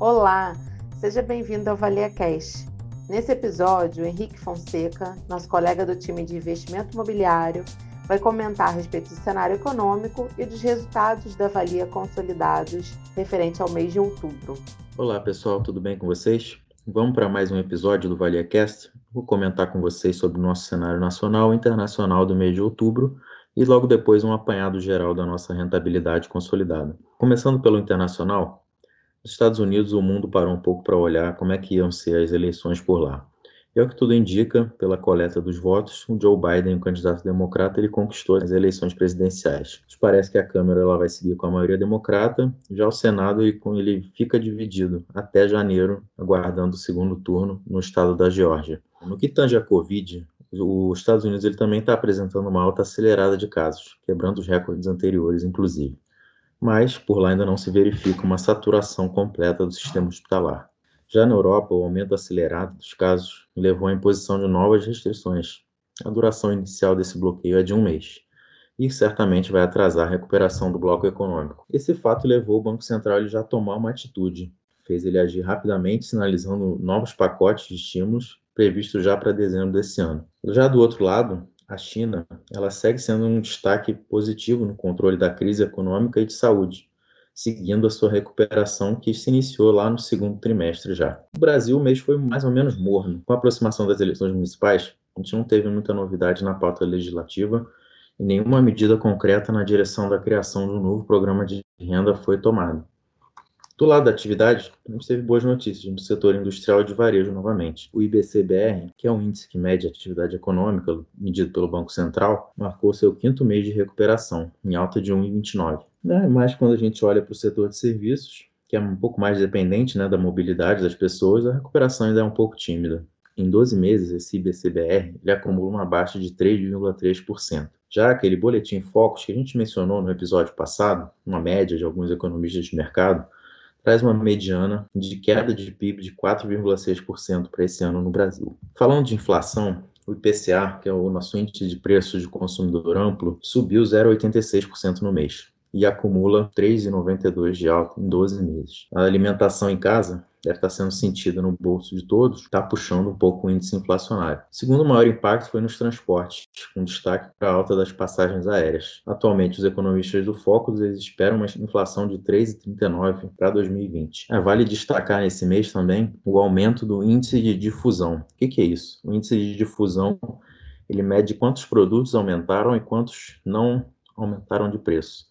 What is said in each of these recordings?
Olá, seja bem-vindo ao Valia Cash. Nesse episódio, Henrique Fonseca, nosso colega do time de investimento imobiliário, vai comentar a respeito do cenário econômico e dos resultados da Valia consolidados referente ao mês de outubro. Olá, pessoal, tudo bem com vocês? Vamos para mais um episódio do ValiaCast. Vou comentar com vocês sobre o nosso cenário nacional e internacional do mês de outubro e logo depois um apanhado geral da nossa rentabilidade consolidada. Começando pelo internacional, nos Estados Unidos, o mundo parou um pouco para olhar como é que iam ser as eleições por lá. E ao que tudo indica, pela coleta dos votos, o Joe Biden, o candidato democrata, ele conquistou as eleições presidenciais. Parece que a Câmara ela vai seguir com a maioria democrata, já o Senado ele fica dividido até janeiro, aguardando o segundo turno no estado da Geórgia. No que tange a Covid, os Estados Unidos ele também está apresentando uma alta acelerada de casos, quebrando os recordes anteriores, inclusive mas por lá ainda não se verifica uma saturação completa do sistema hospitalar. Já na Europa, o aumento acelerado dos casos levou à imposição de novas restrições. A duração inicial desse bloqueio é de um mês e certamente vai atrasar a recuperação do bloco econômico. Esse fato levou o Banco Central já a tomar uma atitude, fez ele agir rapidamente, sinalizando novos pacotes de estímulos previstos já para dezembro desse ano. Já do outro lado, a China ela segue sendo um destaque positivo no controle da crise econômica e de saúde, seguindo a sua recuperação que se iniciou lá no segundo trimestre já. O Brasil, o mês foi mais ou menos morno. Com a aproximação das eleições municipais, a gente não teve muita novidade na pauta legislativa e nenhuma medida concreta na direção da criação de um novo programa de renda foi tomada. Do lado da atividade, gente teve boas notícias no setor industrial e de varejo novamente. O IBCBR, que é um índice que mede a atividade econômica medido pelo Banco Central, marcou seu quinto mês de recuperação, em alta de 1,29. Né? Mas quando a gente olha para o setor de serviços, que é um pouco mais dependente né, da mobilidade das pessoas, a recuperação ainda é um pouco tímida. Em 12 meses, esse IBCBR ele acumula uma baixa de 3,3%. Já aquele boletim Focus que a gente mencionou no episódio passado, uma média de alguns economistas de mercado, traz uma mediana de queda de PIB de 4,6% para esse ano no Brasil. Falando de inflação, o IPCA, que é o nosso índice de preços de consumidor amplo, subiu 0,86% no mês e acumula 3,92% de alta em 12 meses. A alimentação em casa deve estar sendo sentida no bolso de todos, está puxando um pouco o índice inflacionário. O segundo maior impacto foi nos transportes, com destaque para a alta das passagens aéreas. Atualmente, os economistas do Focus eles esperam uma inflação de 3,39 para 2020. É, vale destacar nesse mês também o aumento do índice de difusão. O que, que é isso? O índice de difusão ele mede quantos produtos aumentaram e quantos não aumentaram de preço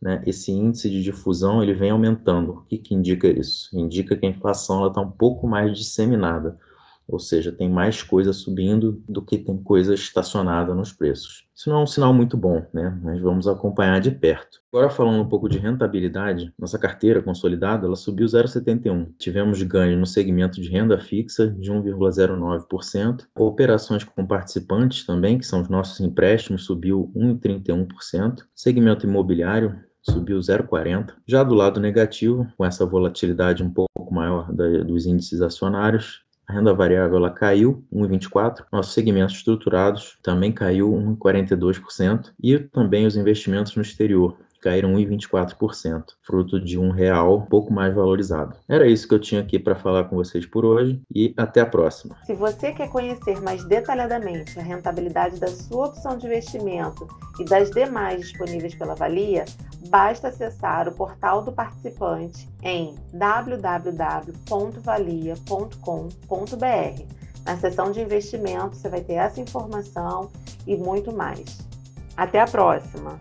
né, esse índice de difusão ele vem aumentando. O que, que indica isso? Indica que a inflação está um pouco mais disseminada, ou seja, tem mais coisa subindo do que tem coisa estacionada nos preços. Isso não é um sinal muito bom, né? Mas vamos acompanhar de perto. Agora falando um pouco de rentabilidade, nossa carteira consolidada ela subiu 0,71. Tivemos ganho no segmento de renda fixa de 1,09%. Operações com participantes também, que são os nossos empréstimos, subiu 1,31%. Segmento imobiliário subiu 0,40. Já do lado negativo, com essa volatilidade um pouco maior da, dos índices acionários, a renda variável ela caiu 1,24%, nossos segmentos estruturados também caiu 1,42% e também os investimentos no exterior, caíram 1,24%, fruto de um real pouco mais valorizado. Era isso que eu tinha aqui para falar com vocês por hoje e até a próxima. Se você quer conhecer mais detalhadamente a rentabilidade da sua opção de investimento e das demais disponíveis pela Valia, basta acessar o portal do participante em www.valia.com.br. Na seção de investimento, você vai ter essa informação e muito mais. Até a próxima!